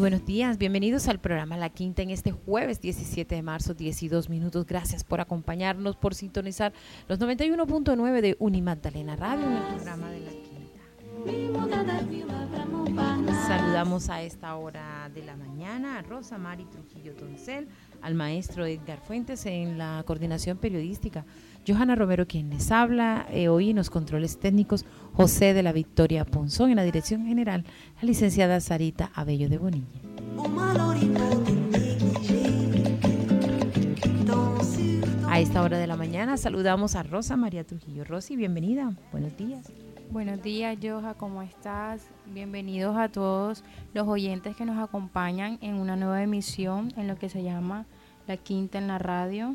buenos días. Bienvenidos al programa La Quinta en este jueves 17 de marzo, 12 minutos. Gracias por acompañarnos, por sintonizar los 91.9 de Unimagdalena Radio en el programa de La Quinta. Saludamos a esta hora de la mañana a Rosa Mari Trujillo Toncel, al maestro Edgar Fuentes en la coordinación periodística Johanna Romero quien les habla, eh, hoy en los controles técnicos José de la Victoria Ponzón, en la dirección general la licenciada Sarita Abello de Bonilla. A esta hora de la mañana saludamos a Rosa María Trujillo. Rosy, bienvenida. Buenos días. Buenos días, Joja, ¿cómo estás? Bienvenidos a todos los oyentes que nos acompañan en una nueva emisión en lo que se llama La Quinta en la Radio.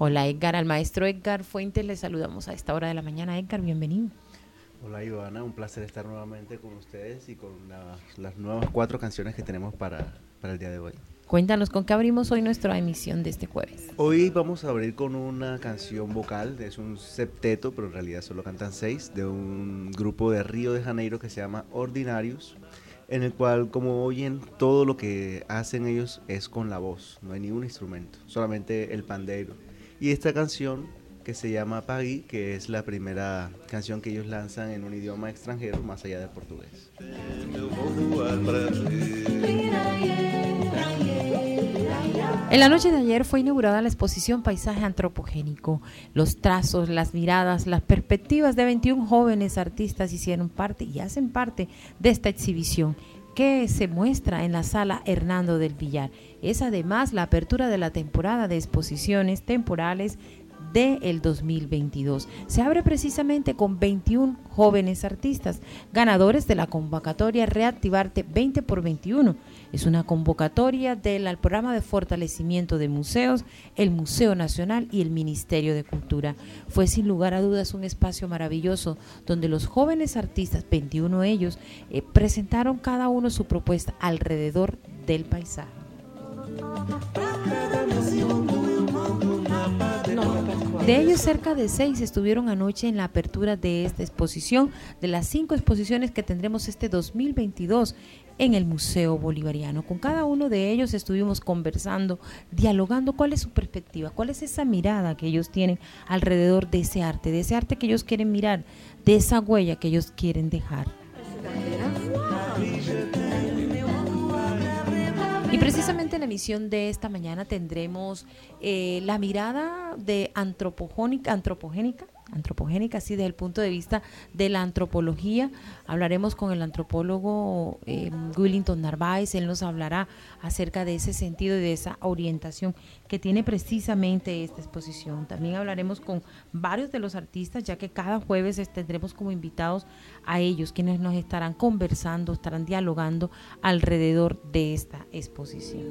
Hola Edgar, al maestro Edgar Fuentes le saludamos a esta hora de la mañana. Edgar, bienvenido. Hola Ivana, un placer estar nuevamente con ustedes y con las nuevas cuatro canciones que tenemos para, para el día de hoy. Cuéntanos, ¿con qué abrimos hoy nuestra emisión de este jueves? Hoy vamos a abrir con una canción vocal, es un septeto, pero en realidad solo cantan seis, de un grupo de Río de Janeiro que se llama Ordinarios, en el cual, como oyen, todo lo que hacen ellos es con la voz, no hay ningún instrumento, solamente el pandeiro. Y esta canción que se llama Pagui, que es la primera canción que ellos lanzan en un idioma extranjero más allá del portugués. En la noche de ayer fue inaugurada la exposición Paisaje Antropogénico. Los trazos, las miradas, las perspectivas de 21 jóvenes artistas hicieron parte y hacen parte de esta exhibición que se muestra en la sala Hernando del Villar. Es además la apertura de la temporada de exposiciones temporales del 2022. Se abre precisamente con 21 jóvenes artistas, ganadores de la convocatoria Reactivarte 20 por 21. Es una convocatoria del programa de fortalecimiento de museos, el Museo Nacional y el Ministerio de Cultura. Fue sin lugar a dudas un espacio maravilloso donde los jóvenes artistas, 21 ellos, eh, presentaron cada uno su propuesta alrededor del paisaje. De ellos, cerca de seis estuvieron anoche en la apertura de esta exposición, de las cinco exposiciones que tendremos este 2022 en el Museo Bolivariano. Con cada uno de ellos estuvimos conversando, dialogando cuál es su perspectiva, cuál es esa mirada que ellos tienen alrededor de ese arte, de ese arte que ellos quieren mirar, de esa huella que ellos quieren dejar. Y precisamente en la emisión de esta mañana tendremos eh, la mirada de antropogénica, antropogénica así desde el punto de vista de la antropología. Hablaremos con el antropólogo eh, Willington Narváez, él nos hablará acerca de ese sentido y de esa orientación que tiene precisamente esta exposición. También hablaremos con varios de los artistas, ya que cada jueves tendremos como invitados a ellos, quienes nos estarán conversando, estarán dialogando alrededor de esta exposición.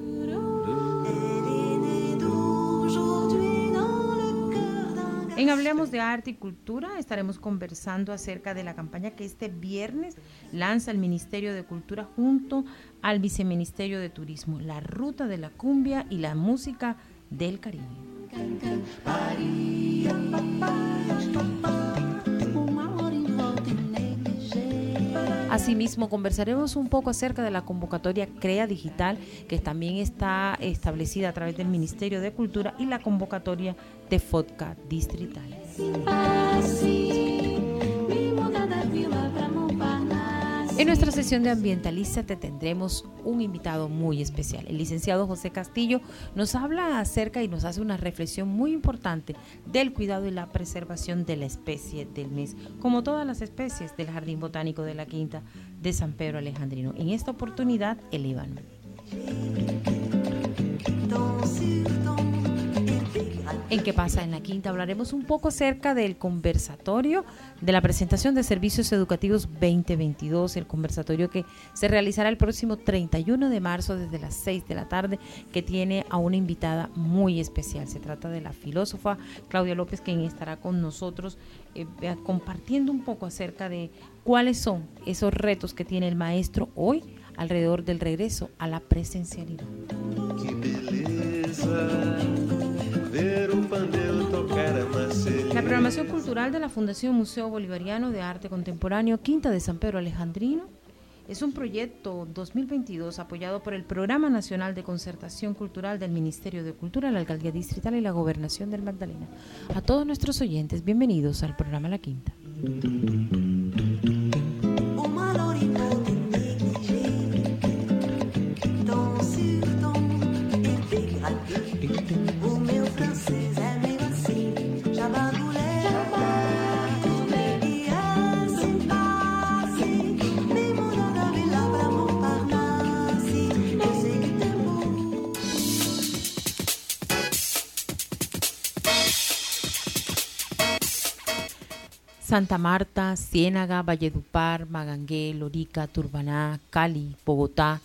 En Hablemos de Arte y Cultura estaremos conversando acerca de la campaña que este viernes lanza el Ministerio de Cultura junto al Viceministerio de Turismo, la ruta de la cumbia y la música del Caribe. Asimismo, conversaremos un poco acerca de la convocatoria CREA Digital, que también está establecida a través del Ministerio de Cultura, y la convocatoria de FODCA Distrital. En nuestra sesión de Ambientalista te tendremos un invitado muy especial. El licenciado José Castillo nos habla acerca y nos hace una reflexión muy importante del cuidado y la preservación de la especie del mes, como todas las especies del Jardín Botánico de la Quinta de San Pedro Alejandrino. En esta oportunidad, el Iván. En qué pasa en la quinta hablaremos un poco acerca del conversatorio de la presentación de servicios educativos 2022, el conversatorio que se realizará el próximo 31 de marzo desde las 6 de la tarde, que tiene a una invitada muy especial. Se trata de la filósofa Claudia López, quien estará con nosotros eh, compartiendo un poco acerca de cuáles son esos retos que tiene el maestro hoy alrededor del regreso a la presencialidad. La programación cultural de la Fundación Museo Bolivariano de Arte Contemporáneo Quinta de San Pedro Alejandrino es un proyecto 2022 apoyado por el Programa Nacional de Concertación Cultural del Ministerio de Cultura, la Alcaldía Distrital y la Gobernación del Magdalena. A todos nuestros oyentes, bienvenidos al programa La Quinta. Santa Marta, Ciénaga, Valledupar, Magangué, Lorica, Turbaná, Cali, Bogotá,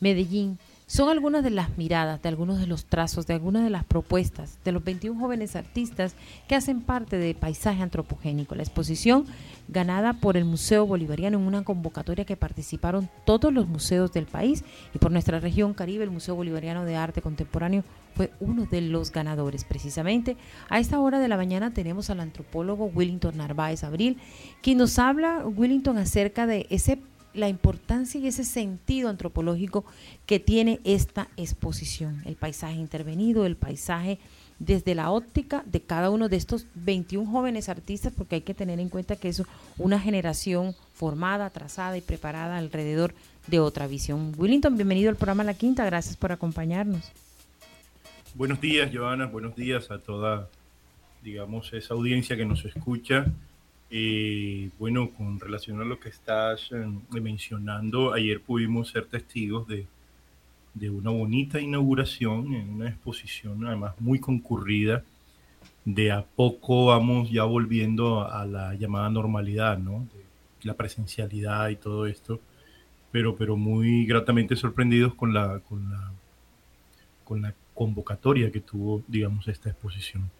Medellín, son algunas de las miradas, de algunos de los trazos, de algunas de las propuestas de los 21 jóvenes artistas que hacen parte de Paisaje Antropogénico. La exposición ganada por el Museo Bolivariano en una convocatoria que participaron todos los museos del país y por nuestra región Caribe, el Museo Bolivariano de Arte Contemporáneo fue uno de los ganadores. Precisamente a esta hora de la mañana tenemos al antropólogo Willington Narváez Abril, quien nos habla, Willington, acerca de ese la importancia y ese sentido antropológico que tiene esta exposición, el paisaje intervenido, el paisaje desde la óptica de cada uno de estos 21 jóvenes artistas, porque hay que tener en cuenta que es una generación formada, trazada y preparada alrededor de otra visión. Willington, bienvenido al programa La Quinta, gracias por acompañarnos. Buenos días, Joana, buenos días a toda, digamos, esa audiencia que nos escucha eh, bueno, con relación a lo que estás eh, mencionando, ayer pudimos ser testigos de, de, una bonita inauguración en una exposición además muy concurrida. De a poco vamos ya volviendo a la llamada normalidad, ¿no? la presencialidad y todo esto, pero, pero muy gratamente sorprendidos con la, con la, con la convocatoria que tuvo, digamos, esta exposición.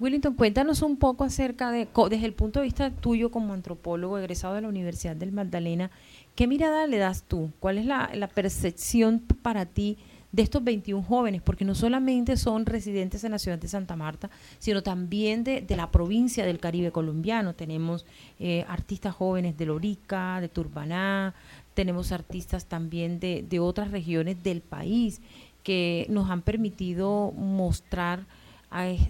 Willington, cuéntanos un poco acerca de, desde el punto de vista tuyo como antropólogo egresado de la Universidad del Magdalena, ¿qué mirada le das tú? ¿Cuál es la, percepción para ti de estos 21 jóvenes? Porque no solamente son residentes en la ciudad de Santa Marta, sino también de, la provincia del Caribe colombiano. Tenemos eh, artistas jóvenes de Lorica, de Turbaná, tenemos artistas también de, de otras regiones del país que nos han permitido mostrar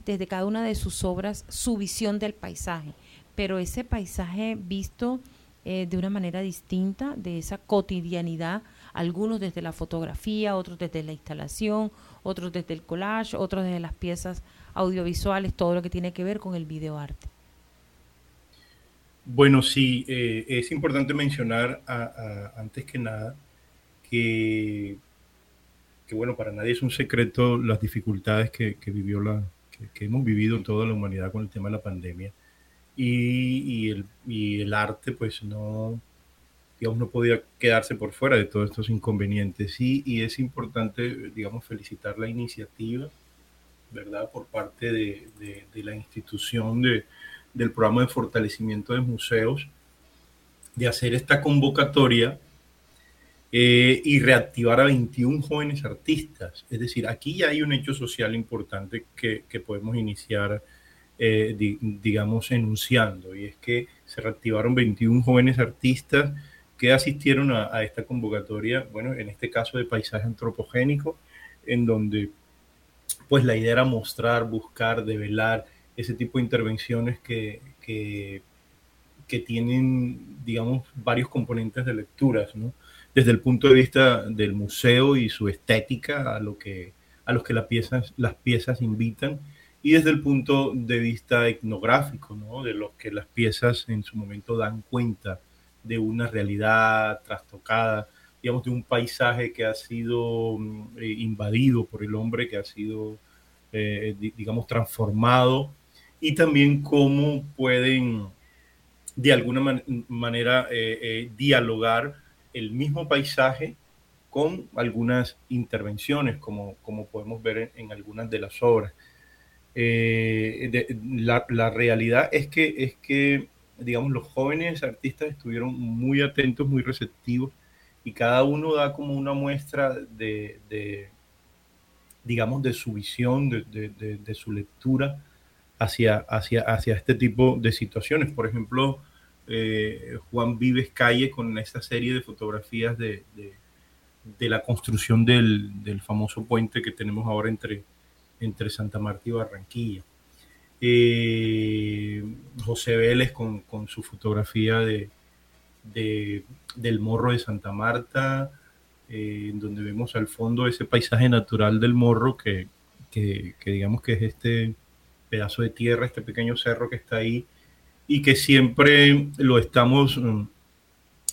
desde cada una de sus obras su visión del paisaje, pero ese paisaje visto eh, de una manera distinta, de esa cotidianidad, algunos desde la fotografía, otros desde la instalación, otros desde el collage, otros desde las piezas audiovisuales, todo lo que tiene que ver con el videoarte. Bueno, sí, eh, es importante mencionar antes que nada que, que, bueno, para nadie es un secreto las dificultades que vivió la, que, hemos vivido toda la humanidad con el tema de la pandemia. Y, el, arte, pues no, digamos, no podía quedarse por fuera de todos estos inconvenientes. Y, y es importante, digamos, felicitar la iniciativa, ¿verdad?, por parte de, de, de la institución de, del programa de fortalecimiento de museos, de hacer esta convocatoria eh, y reactivar a 21 jóvenes artistas. Es decir, aquí ya hay un hecho social importante que, que podemos iniciar, eh, digamos, enunciando, y es que se reactivaron 21 jóvenes artistas que asistieron a, esta convocatoria, bueno, en este caso de paisaje antropogénico, en donde pues la idea era mostrar, buscar, develar ese tipo de intervenciones que que tienen, digamos, varios componentes de lecturas, ¿no? Desde el punto de vista del museo y su estética, a, lo que, a los que las piezas, las piezas invitan, y desde el punto de vista etnográfico, ¿no? De los que las piezas en su momento dan cuenta de una realidad trastocada, digamos, de un paisaje que ha sido mm, eh, invadido por el hombre, que ha sido, eh, digamos, transformado, y también cómo pueden de alguna manera eh, eh, dialogar el mismo paisaje con algunas intervenciones, como, como podemos ver en, algunas de las obras. Eh, la, la, realidad es que, es que, digamos, los jóvenes artistas estuvieron muy atentos, muy receptivos, y cada uno da como una muestra de, de digamos, de su visión, de, de su lectura hacia, hacia, hacia este tipo de situaciones. Por ejemplo, eh, Juan Vives Calle con esta serie de fotografías de, de, la construcción del, del, famoso puente que tenemos ahora entre, entre Santa Marta y Barranquilla. Eh, José Vélez con, con, su fotografía de, del morro de Santa Marta, eh, donde vemos al fondo ese paisaje natural del morro que, que digamos que es este pedazo de tierra, este pequeño cerro que está ahí y que siempre lo estamos mm,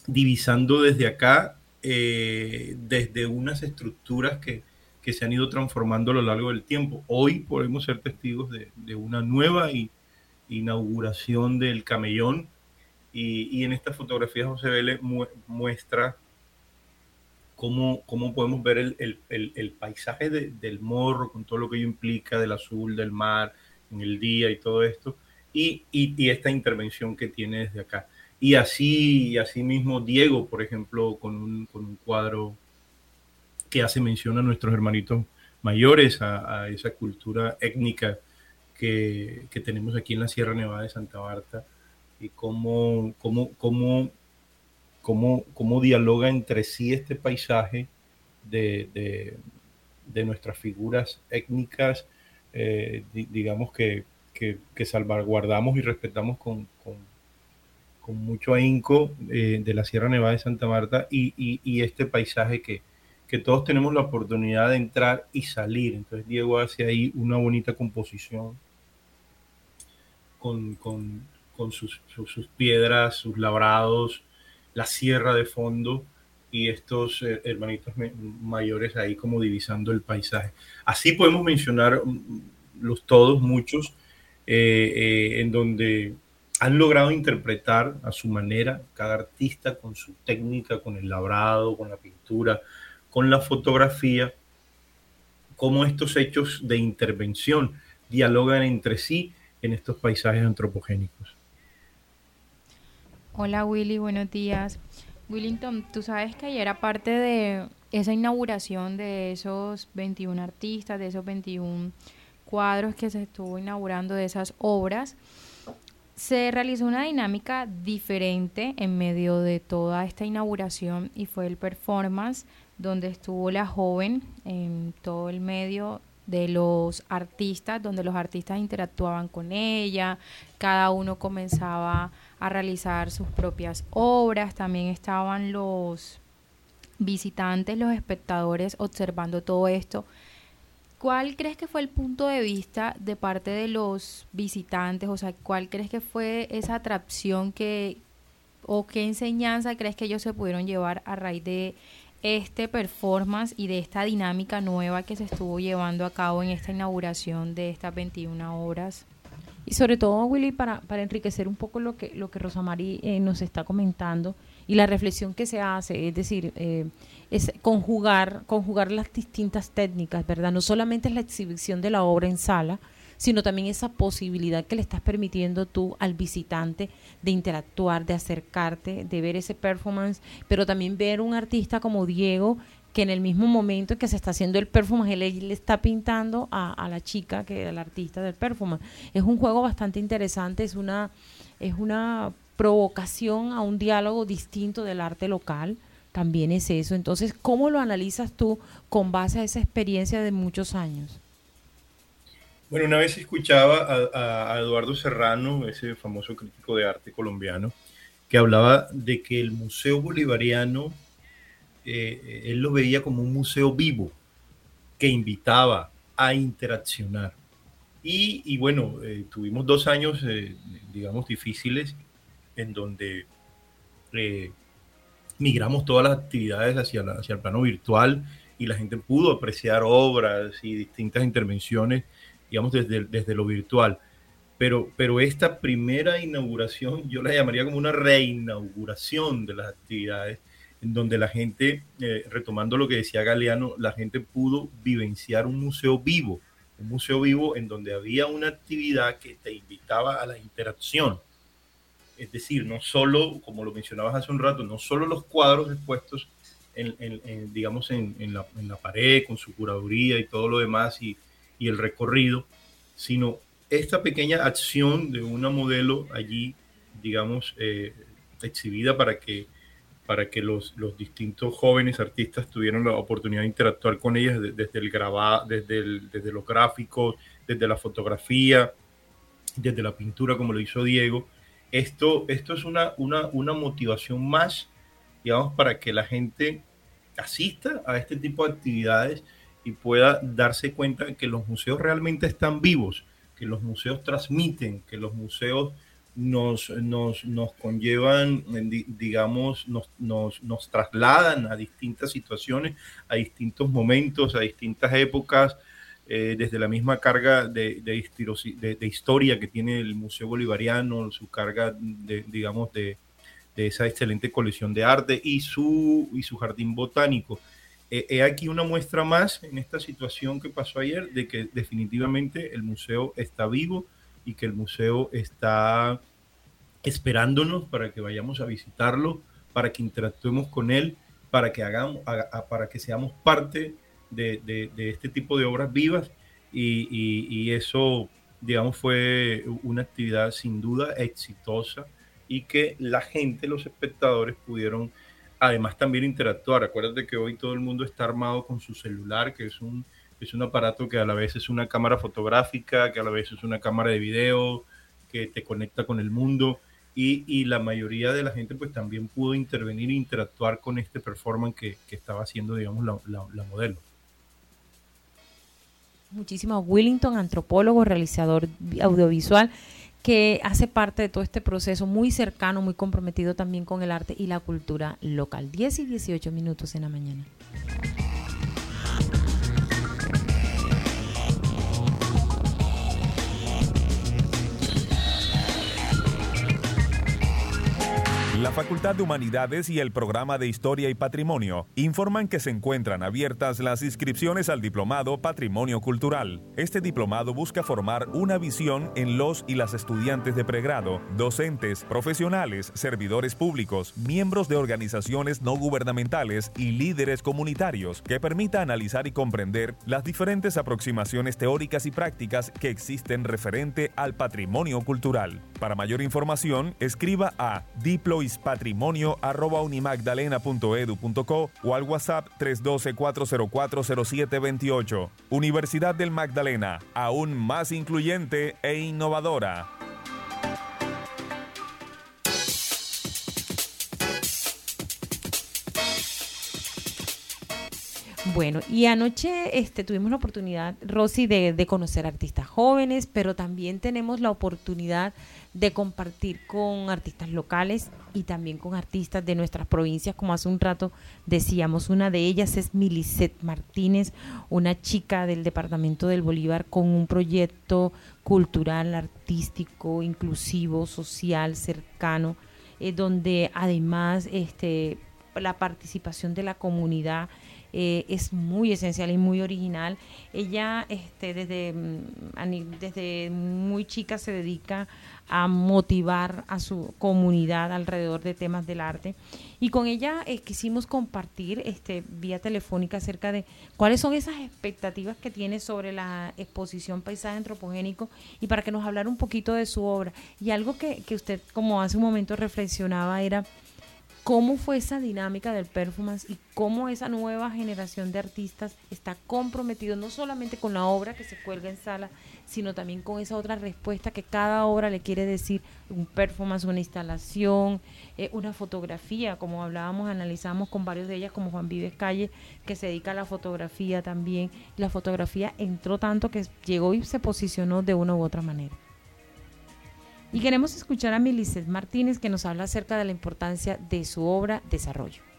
divisando desde acá, eh, desde unas estructuras que, que, se han ido transformando a lo largo del tiempo. Hoy podemos ser testigos de, de una nueva inauguración del camellón y, y, en esta fotografía José Vélez muestra cómo, cómo, podemos ver el, el, el paisaje de, del morro con todo lo que ello implica, del azul, del mar, en el día y todo esto, y, y, esta intervención que tiene desde acá. Y así, así mismo Diego, por ejemplo, con un, con un cuadro que hace mención a nuestros hermanitos mayores, a, a esa cultura étnica que, que, tenemos aquí en la Sierra Nevada de Santa Marta, y cómo, cómo, cómo, cómo, cómo dialoga entre sí este paisaje de, de, de nuestras figuras étnicas eh, digamos que, que, salvaguardamos y respetamos con, con, mucho ahínco eh, de la Sierra Nevada de Santa Marta y, y, este paisaje que, que todos tenemos la oportunidad de entrar y salir. Entonces Diego hace ahí una bonita composición con, con, con sus, sus, piedras, sus labrados, la sierra de fondo y estos eh, hermanitos mayores ahí como divisando el paisaje. Así podemos mencionar mm, los todos, muchos, eh, eh, en donde han logrado interpretar a su manera, cada artista con su técnica, con el labrado, con la pintura, con la fotografía, cómo estos hechos de intervención dialogan entre sí en estos paisajes antropogénicos. Hola Willy, buenos días. Willington, tú sabes que ayer aparte de esa inauguración de esos 21 artistas, de esos 21 cuadros que se estuvo inaugurando, de esas obras, se realizó una dinámica diferente en medio de toda esta inauguración y fue el performance donde estuvo la joven en todo el medio de los artistas, donde los artistas interactuaban con ella, cada uno comenzaba a realizar sus propias obras, también estaban los visitantes, los espectadores observando todo esto. ¿Cuál crees que fue el punto de vista de parte de los visitantes? O sea, ¿cuál crees que fue esa atracción que o qué enseñanza crees que ellos se pudieron llevar a raíz de este performance y de esta dinámica nueva que se estuvo llevando a cabo en esta inauguración de estas 21 horas? Y sobre todo, Willy, para, para enriquecer un poco lo que, lo que Rosamari eh, nos está comentando y la reflexión que se hace, es decir, eh, es conjugar, conjugar las distintas técnicas, ¿verdad? No solamente es la exhibición de la obra en sala, sino también esa posibilidad que le estás permitiendo tú al visitante de interactuar, de acercarte, de ver ese performance, pero también ver un artista como Diego que en el mismo momento que se está haciendo el performance, él, le está pintando a, la chica, que el artista del performance. Es un juego bastante interesante, es una, es una provocación a un diálogo distinto del arte local, también es eso. Entonces, ¿cómo lo analizas tú con base a esa experiencia de muchos años? Bueno, una vez escuchaba a, Eduardo Serrano, ese famoso crítico de arte colombiano, que hablaba de que el Museo Bolivariano, eh, él lo veía como un museo vivo, que invitaba a interaccionar. Y, bueno, eh, tuvimos dos años, eh, digamos, difíciles, en donde migramos todas las actividades hacia, hacia el plano virtual y la gente pudo apreciar obras y distintas intervenciones digamos, desde, desde lo virtual. Pero, pero esta primera inauguración yo la llamaría como una reinauguración de las actividades, en donde la gente, eh, retomando lo que decía Galeano, la gente pudo vivenciar un museo vivo, un museo vivo en donde había una actividad que te invitaba a la interacción. Es decir, no solo, como lo mencionabas hace un rato, no solo los cuadros expuestos en, en, digamos, en, la, en, la, pared con su curaduría y todo lo demás y, y el recorrido, sino esta pequeña acción de una modelo allí, digamos, eh, exhibida para que, para que los, los, distintos jóvenes artistas tuvieran la oportunidad de interactuar con ellas desde, el grabado, desde, desde los gráficos, desde la fotografía, desde la pintura, como lo hizo Diego. Esto, esto es una, una, una motivación más, digamos, para que la gente asista a este tipo de actividades y pueda darse cuenta que los museos realmente están vivos, que los museos transmiten, que los museos nos, nos, nos conllevan, digamos, nos, nos, nos, trasladan a distintas situaciones, a distintos momentos, a distintas épocas, eh, desde la misma carga de, de, de, historia que tiene el Museo Bolivariano, su carga, de, digamos, de, esa excelente colección de arte y su, y su jardín botánico. He aquí una muestra más en esta situación que pasó ayer de que definitivamente el museo está vivo y que el museo está esperándonos para que vayamos a visitarlo, para que interactuemos con él, para que hagamos, para que seamos parte de, este tipo de obras vivas y, y, eso, digamos, fue una actividad sin duda exitosa y que la gente, los espectadores pudieron además también interactuar. Acuérdate que hoy todo el mundo está armado con su celular, que es un, es un aparato que a la vez es una cámara fotográfica, que a la vez es una cámara de video, que te conecta con el mundo. Y, la mayoría de la gente pues también pudo intervenir e interactuar con este performance que, estaba haciendo, digamos, la, la modelo. Muchísimo. Willington, antropólogo, realizador audiovisual que hace parte de todo este proceso muy cercano, muy comprometido también con el arte y la cultura local. 10 y 18 minutos en la mañana. La Facultad de Humanidades y el Programa de Historia y Patrimonio informan que se encuentran abiertas las inscripciones al Diplomado Patrimonio Cultural. Este diplomado busca formar una visión en los y las estudiantes de pregrado, docentes, profesionales, servidores públicos, miembros de organizaciones no gubernamentales y líderes comunitarios que permita analizar y comprender las diferentes aproximaciones teóricas y prácticas que existen referente al patrimonio cultural. Para mayor información, escriba a diplo patrimonio arroba unimagdalena.edu.co o al WhatsApp 312-404-0728. Universidad del Magdalena, aún más incluyente e innovadora. Bueno, y anoche este, tuvimos la oportunidad, Rosy, de, de conocer artistas jóvenes, pero también tenemos la oportunidad de compartir con artistas locales y también con artistas de nuestras provincias, como hace un rato decíamos. Una de ellas es Milicet Martínez, una chica del departamento del Bolívar con un proyecto cultural, artístico, inclusivo, social, cercano, eh, donde además este, la participación de la comunidad eh, es muy esencial y muy original. Ella este, desde, mm, desde muy chica se dedica a motivar a su comunidad alrededor de temas del arte. Y con ella eh, quisimos compartir este, vía telefónica acerca de cuáles son esas expectativas que tiene sobre la exposición Paisaje Antropogénico y para que nos hablara un poquito de su obra. Y algo que, que usted, como hace un momento reflexionaba, era cómo fue esa dinámica del performance y cómo esa nueva generación de artistas está comprometido no solamente con la obra que se cuelga en sala, sino también con esa otra respuesta que cada obra le quiere decir, un performance, una instalación, eh, una fotografía, como hablábamos, analizamos con varios de ellas, como Juan Vives Calle, que se dedica a la fotografía también. La fotografía entró tanto que llegó y se posicionó de una u otra manera. Y queremos escuchar a Milicet Martínez que nos habla acerca de la importancia de su obra Desarrollo.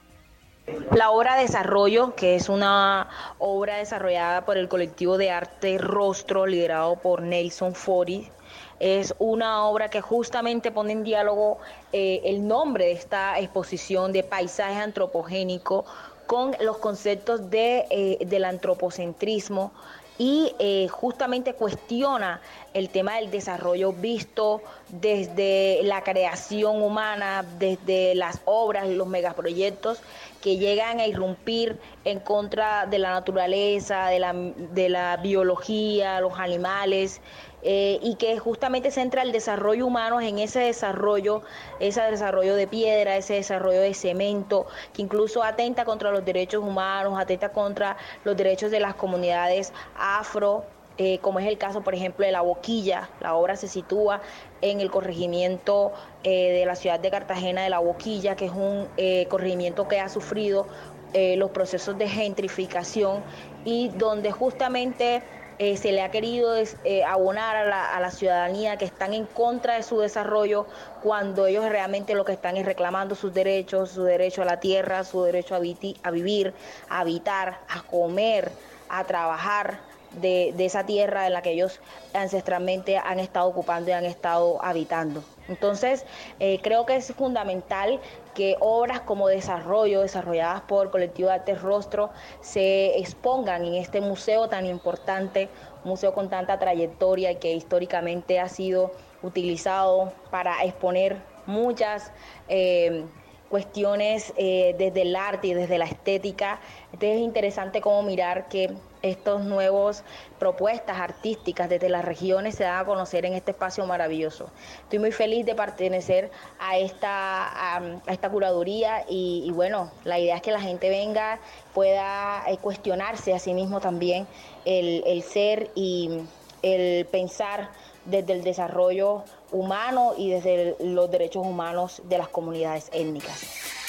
La obra Desarrollo, que es una obra desarrollada por el colectivo de arte Rostro, liderado por Nelson Fori, es una obra que justamente pone en diálogo eh, el nombre de esta exposición de paisaje antropogénico con los conceptos de, eh, del antropocentrismo y eh, justamente cuestiona el tema del desarrollo visto desde la creación humana, desde las obras, los megaproyectos que llegan a irrumpir en contra de la naturaleza, de la, de la biología, los animales, eh, y que justamente centra el desarrollo humano en ese desarrollo, ese desarrollo de piedra, ese desarrollo de cemento, que incluso atenta contra los derechos humanos, atenta contra los derechos de las comunidades afro. Eh, como es el caso, por ejemplo, de La Boquilla. La obra se sitúa en el corregimiento eh, de la ciudad de Cartagena de La Boquilla, que es un corregimiento que ha sufrido los procesos de gentrificación y donde justamente eh, se le ha querido eh, abonar a la, ciudadanía que están en contra de su desarrollo cuando ellos realmente lo que están es reclamando sus derechos, su derecho a la tierra, su derecho a, a vivir, a habitar, a comer, a trabajar de, esa tierra en la que ellos ancestralmente han estado ocupando y han estado habitando. Entonces, eh, creo que es fundamental que obras como Desarrollo, desarrolladas por Colectivo de Arte Rostro, se expongan en este museo tan importante, museo con tanta trayectoria y que históricamente ha sido utilizado para exponer muchas eh, cuestiones eh, desde el arte y desde la estética. Entonces es interesante como mirar que estos nuevos propuestas artísticas desde las regiones se dan a conocer en este espacio maravilloso. Estoy muy feliz de pertenecer a esta, a, esta curaduría y, bueno, la idea es que la gente venga, pueda eh, cuestionarse a sí mismo también el, el ser y el pensar desde el desarrollo humano y desde los derechos humanos de las comunidades étnicas.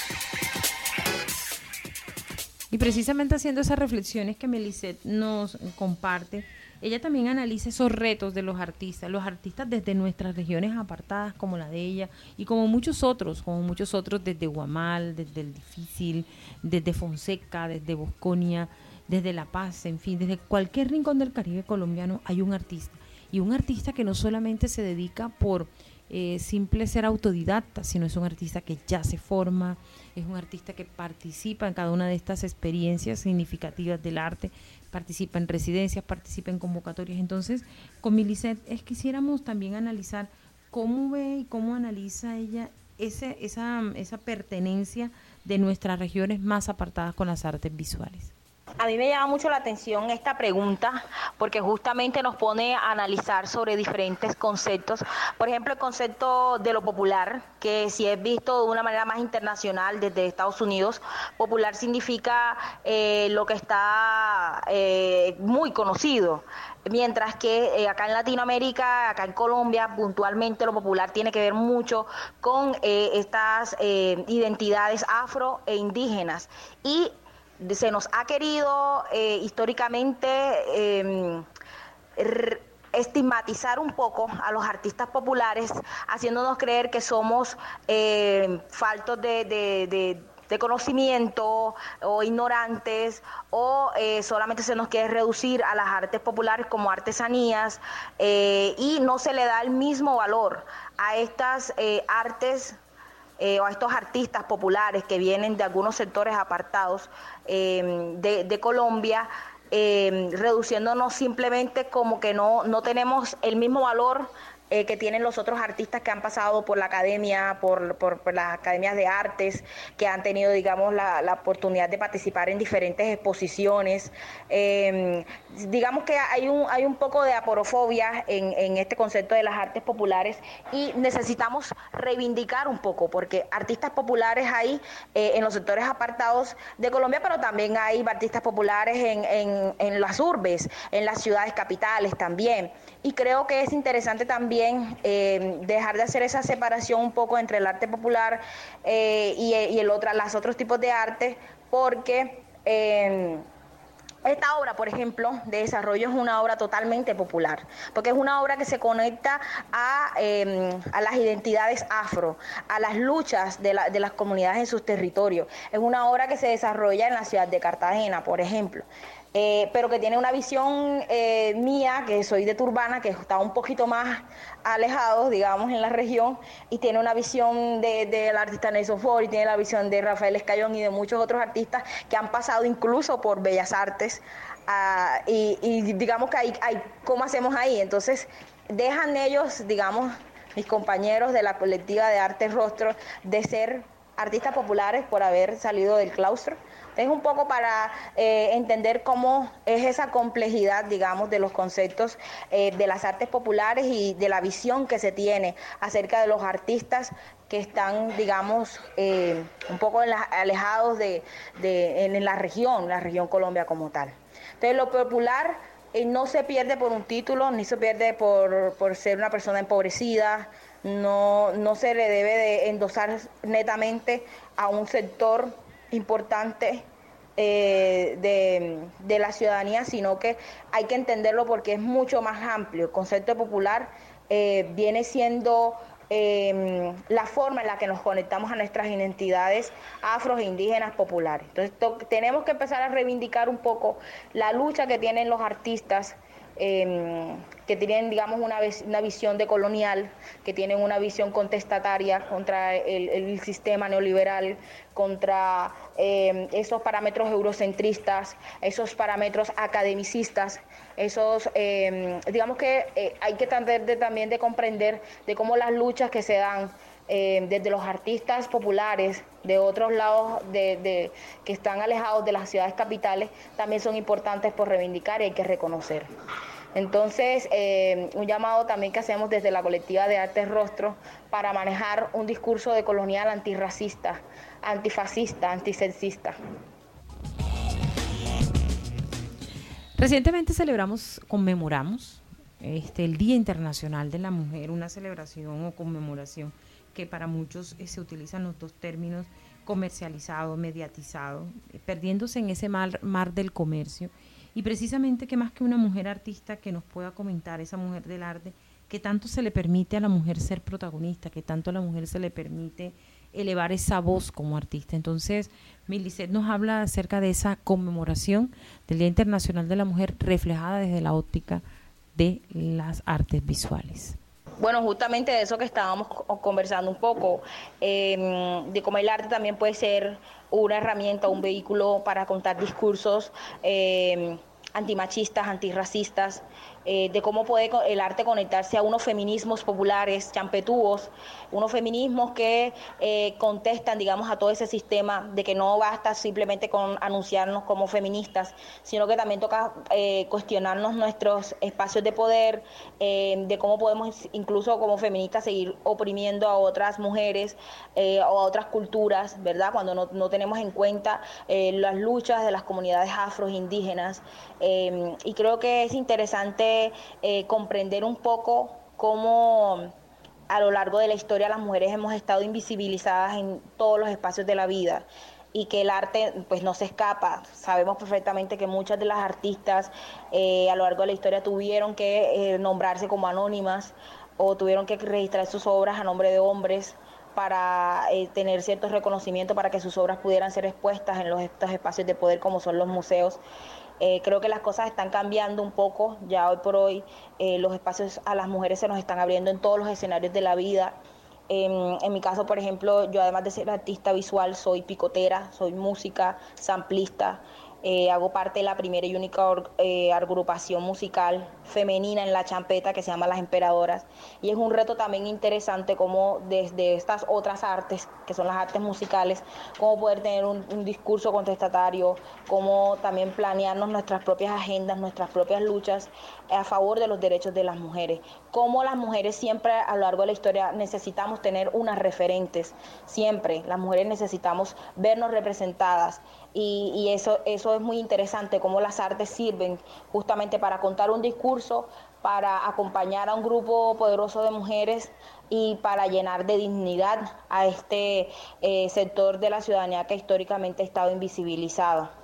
Y precisamente haciendo esas reflexiones que Melisette nos comparte, ella también analiza esos retos de los artistas, los artistas desde nuestras regiones apartadas como la de ella y como muchos otros, como muchos otros desde Guamal, desde el Difícil, desde Fonseca, desde Bosconia, desde La Paz, en fin, desde cualquier rincón del Caribe colombiano hay un artista. Y un artista que no solamente se dedica por eh, simple ser autodidacta, sino es un artista que ya se forma, es un artista que participa en cada una de estas experiencias significativas del arte, participa en residencias, participa en convocatorias. Entonces, con Milicet es, quisiéramos también analizar cómo ve y cómo analiza ella ese, esa, esa pertenencia de nuestras regiones más apartadas con las artes visuales. A mí me llama mucho la atención esta pregunta porque justamente nos pone a analizar sobre diferentes conceptos. Por ejemplo, el concepto de lo popular, que si es visto de una manera más internacional desde Estados Unidos, popular significa eh, lo que está eh, muy conocido. Mientras que eh, acá en Latinoamérica, acá en Colombia, puntualmente lo popular tiene que ver mucho con estas identidades afro e indígenas. Y se nos ha querido eh, históricamente em, estigmatizar un poco a los artistas populares, haciéndonos creer que somos eh, faltos de, conocimiento o ignorantes o eh, solamente se nos quiere reducir a las artes populares como artesanías y no se le da el mismo valor a estas artes eh, o a estos artistas populares que vienen de algunos sectores apartados em, de, Colombia, em, reduciéndonos simplemente como que no, no tenemos el mismo valor eh, que tienen los otros artistas que han pasado por la academia, por, las academias de artes, que han tenido, digamos, la, oportunidad de participar en diferentes exposiciones. Em, digamos que hay un, hay un poco de aporofobia en, este concepto de las artes populares y necesitamos reivindicar un poco, porque artistas populares hay eh, en los sectores apartados de Colombia, pero también hay artistas populares en, en, en las urbes, en las ciudades capitales también. Y creo que es interesante también eh, dejar de hacer esa separación un poco entre el arte popular eh, y, el otra, los otros tipos de arte, porque esta obra, por ejemplo, de desarrollo es una obra totalmente popular, porque es una obra que se conecta a, em, las identidades afro, a las luchas de, las comunidades en sus territorios. Es una obra que se desarrolla en la ciudad de Cartagena, por ejemplo. Eh, pero que tiene una visión eh, mía, que soy de Turbana, que está un poquito más alejado, digamos, en la región, y tiene una visión del de, artista Nelson Ford, y tiene la visión de Rafael Escayón y de muchos otros artistas que han pasado incluso por Bellas Artes, ah, y, digamos que hay, hay, ¿cómo hacemos ahí? Entonces, dejan ellos, digamos, mis compañeros de la colectiva de Arte Rostro, de ser artistas populares por haber salido del claustro es un poco para eh, entender cómo es esa complejidad, digamos, de los conceptos eh, de las artes populares y de la visión que se tiene acerca de los artistas que están, digamos, eh, un poco alejados de, en la región, la región Colombia como tal. Entonces, lo popular no se pierde por un título, ni se pierde por, por ser una persona empobrecida, no, no se le debe de endosar netamente a un sector importante eh, de, la ciudadanía, sino que hay que entenderlo porque es mucho más amplio. El concepto popular eh, viene siendo em, la forma en la que nos conectamos a nuestras identidades afro e indígenas populares. Entonces tenemos que empezar a reivindicar un poco la lucha que tienen los artistas Em, que tienen, digamos, una, una visión de colonial, que tienen una visión contestataria contra el, sistema neoliberal, contra em, esos parámetros eurocentristas, esos parámetros academicistas, esos, em, digamos que eh, hay que tratar de, también de comprender de cómo las luchas que se dan desde los artistas populares de otros lados de, que están alejados de las ciudades capitales también son importantes por reivindicar y hay que reconocer. Entonces, eh, un llamado también que hacemos desde la colectiva de Artes Rostro para manejar un discurso de colonial antirracista, antifascista, antisexista. Recientemente celebramos, conmemoramos este, el Día Internacional de la Mujer, una celebración o conmemoración que para muchos eh, se utilizan los dos términos comercializado, mediatizado, eh, perdiéndose en ese mar, mar del comercio. Y precisamente que más que una mujer artista que nos pueda comentar, esa mujer del arte, que tanto se le permite a la mujer ser protagonista, que tanto a la mujer se le permite elevar esa voz como artista. Entonces, Milicet nos habla acerca de esa conmemoración del Día Internacional de la Mujer reflejada desde la óptica de las artes visuales. Bueno, justamente de eso que estábamos conversando un poco, em, de cómo el arte también puede ser una herramienta, un vehículo para contar discursos em, antimachistas, antirracistas, eh, de cómo puede el arte conectarse a unos feminismos populares, champetúos, unos feminismos que eh, contestan, digamos, a todo ese sistema de que no basta simplemente con anunciarnos como feministas, sino que también toca eh, cuestionarnos nuestros espacios de poder, de cómo podemos incluso como feministas seguir oprimiendo a otras mujeres o a otras culturas, ¿verdad? Cuando no, no tenemos en cuenta las luchas de las comunidades afro indígenas. y creo que es interesante eh, comprender un poco cómo a lo largo de la historia las mujeres hemos estado invisibilizadas en todos los espacios de la vida y que el arte pues no se escapa. Sabemos perfectamente que muchas de las artistas eh, a lo largo de la historia tuvieron que eh, nombrarse como anónimas o tuvieron que registrar sus obras a nombre de hombres para tener ciertos reconocimientos para que sus obras pudieran ser expuestas en los, estos espacios de poder como son los museos. Eh, creo que las cosas están cambiando un poco, ya hoy por hoy eh, los espacios a las mujeres se nos están abriendo en todos los escenarios de la vida. en mi caso, por ejemplo, yo además de ser artista visual, soy picotera, soy música, samplista, eh, hago parte de la primera y única eh, agrupación musical femenina en la champeta que se llama Las Emperadoras. Y es un reto también interesante como desde estas otras artes, que son las artes musicales, cómo poder tener un, un discurso contestatario, cómo también planearnos nuestras propias agendas, nuestras propias luchas a favor de los derechos de las mujeres. Cómo las mujeres siempre a lo largo de la historia necesitamos tener unas referentes, siempre las mujeres necesitamos vernos representadas y, eso, eso es muy interesante, cómo las artes sirven justamente para contar un discurso, para acompañar a un grupo poderoso de mujeres y para llenar de dignidad a este eh, sector de la ciudadanía que históricamente ha estado invisibilizado.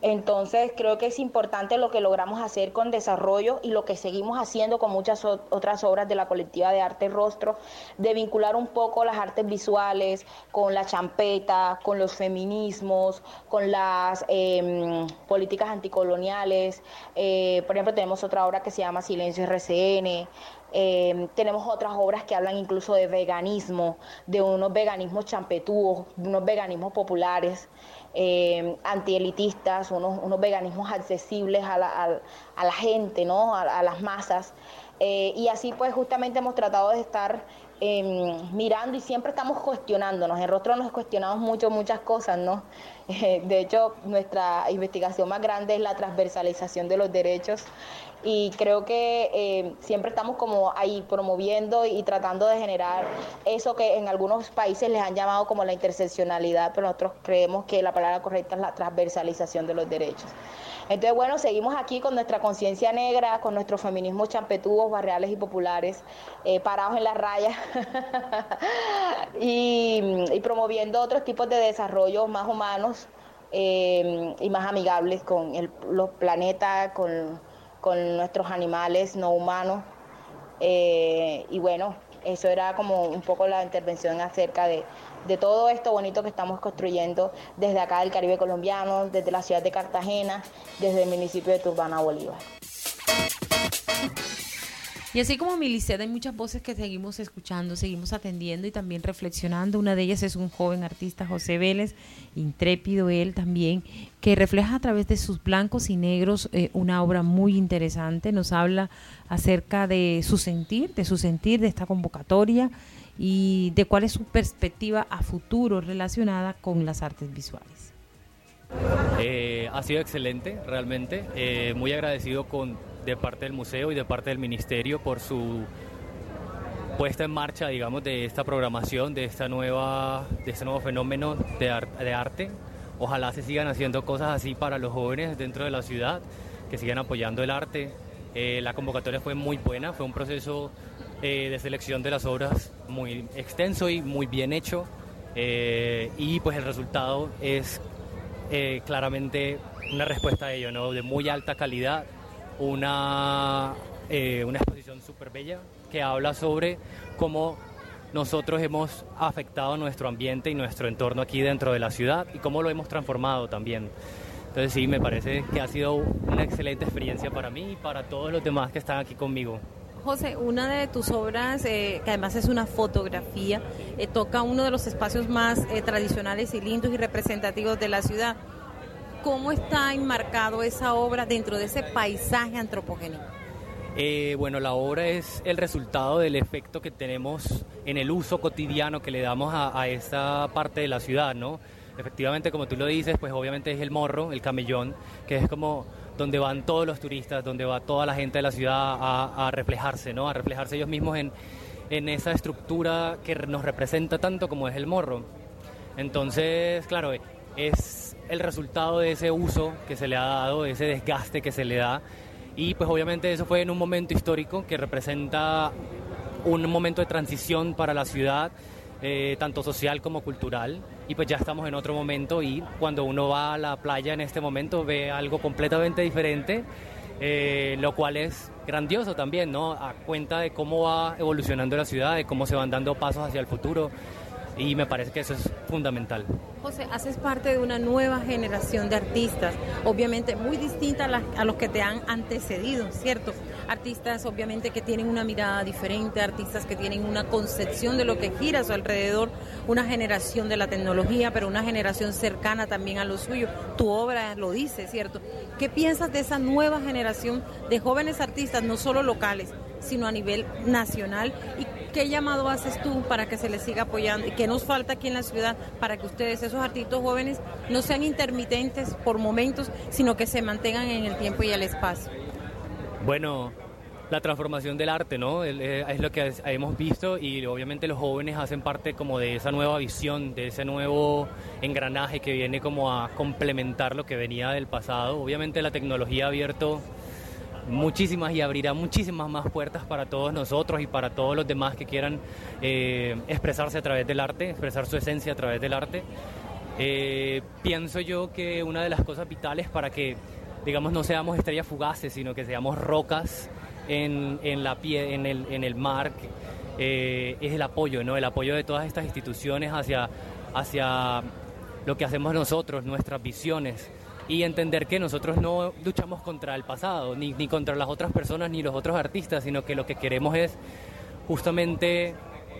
Entonces creo que es importante lo que logramos hacer con desarrollo y lo que seguimos haciendo con muchas otras obras de la colectiva de arte rostro, de vincular un poco las artes visuales con la champeta, con los feminismos, con las em, políticas anticoloniales. Eh, por ejemplo, tenemos otra obra que se llama Silencio RCN. Em, tenemos otras obras que hablan incluso de veganismo, de unos veganismos champetúos, unos veganismos populares eh, antielitistas, unos, veganismos accesibles a la, a, la gente, ¿no? a, las masas. Eh, y así pues justamente hemos tratado de estar em, mirando y siempre estamos cuestionándonos. En Rostro nos cuestionamos mucho, muchas cosas, ¿no? de hecho, nuestra investigación más grande es la transversalización de los derechos y creo que eh, siempre estamos como ahí promoviendo y tratando de generar eso que en algunos países les han llamado como la interseccionalidad, pero nosotros creemos que la palabra correcta es la transversalización de los derechos. Entonces, bueno, seguimos aquí con nuestra conciencia negra, con nuestro feminismo champetúos, barriales y populares, eh, parados en la raya y, promoviendo otros tipos de desarrollos más humanos eh, y más amigables con el, los planetas, con con nuestros animales no humanos. Eh, y bueno, eso era como un poco la intervención acerca de, de, todo esto bonito que estamos construyendo desde acá del Caribe colombiano, desde la ciudad de Cartagena, desde el municipio de Turbana, Bolívar. Y así como Milicet, hay muchas voces que seguimos escuchando, seguimos atendiendo y también reflexionando. Una de ellas es un joven artista, José Vélez, intrépido él también, que refleja a través de sus blancos y negros eh, una obra muy interesante. Nos habla acerca de su sentir, de su sentir de esta convocatoria y de cuál es su perspectiva a futuro relacionada con las artes visuales. Eh, ha sido excelente, realmente. Eh, muy agradecido con de parte del museo y de parte del ministerio por su puesta en marcha, digamos, de esta programación, de esta nueva, de este nuevo fenómeno de, arte. Ojalá se sigan haciendo cosas así para los jóvenes dentro de la ciudad, que sigan apoyando el arte. Eh, la convocatoria fue muy buena, fue un proceso eh, de selección de las obras muy extenso y muy bien hecho. Eh, y pues el resultado es claramente una respuesta a ello, ¿no? de muy alta calidad una, eh, una exposición súper bella que habla sobre cómo nosotros hemos afectado nuestro ambiente y nuestro entorno aquí dentro de la ciudad y cómo lo hemos transformado también. Entonces sí, me parece que ha sido una excelente experiencia para mí y para todos los demás que están aquí conmigo. José, una de tus obras, eh, que además es una fotografía, eh, toca uno de los espacios más tradicionales y lindos y representativos de la ciudad ¿Cómo está enmarcado esa obra dentro de ese paisaje antropogénico? Eh, bueno, la obra es el resultado del efecto que tenemos en el uso cotidiano que le damos a, a esta parte de la ciudad, ¿no? Efectivamente, como tú lo dices, pues obviamente es el morro, el camellón, que es como donde van todos los turistas, donde va toda la gente de la ciudad a, a reflejarse, ¿no? A reflejarse ellos mismos en, en esa estructura que nos representa tanto como es el morro. Entonces, claro, es el resultado de ese uso que se le ha dado, de ese desgaste que se le da. Y pues obviamente eso fue en un momento histórico que representa un momento de transición para la ciudad, eh, tanto social como cultural. Y pues ya estamos en otro momento y cuando uno va a la playa en este momento ve algo completamente diferente, eh, lo cual es grandioso también, ¿no? A cuenta de cómo va evolucionando la ciudad, de cómo se van dando pasos hacia el futuro y me parece que eso es fundamental. José, haces parte de una nueva generación de artistas, obviamente muy distinta a, los que te han antecedido, ¿cierto? artistas obviamente que tienen una mirada diferente, artistas que tienen una concepción de lo que gira a su alrededor, una generación de la tecnología, pero una generación cercana también a lo suyo. Tu obra lo dice, ¿cierto? ¿Qué piensas de esa nueva generación de jóvenes artistas, no solo locales, sino a nivel nacional? ¿Y qué llamado haces tú para que se les siga apoyando? ¿Y qué nos falta aquí en la ciudad para que ustedes, esos artistas jóvenes, no sean intermitentes por momentos, sino que se mantengan en el tiempo y el espacio? Bueno, la transformación del arte, ¿no? Eh, es lo que hemos visto y obviamente los jóvenes hacen parte como de esa nueva visión, de ese nuevo engranaje que viene como a complementar lo que venía del pasado. Obviamente la tecnología ha abierto muchísimas y abrirá muchísimas más puertas para todos nosotros y para todos los demás que quieran eh, expresarse a través del arte, expresar su esencia a través del arte. Eh, pienso yo que una de las cosas vitales para que, digamos, no seamos estrellas fugaces, sino que seamos rocas en, en la pie, en, el, en mar, eh, es el apoyo, ¿no? El apoyo de todas estas instituciones hacia, hacia lo que hacemos nosotros, nuestras visiones y entender que nosotros no luchamos contra el pasado, ni, ni contra las otras personas, ni los otros artistas, sino que lo que queremos es justamente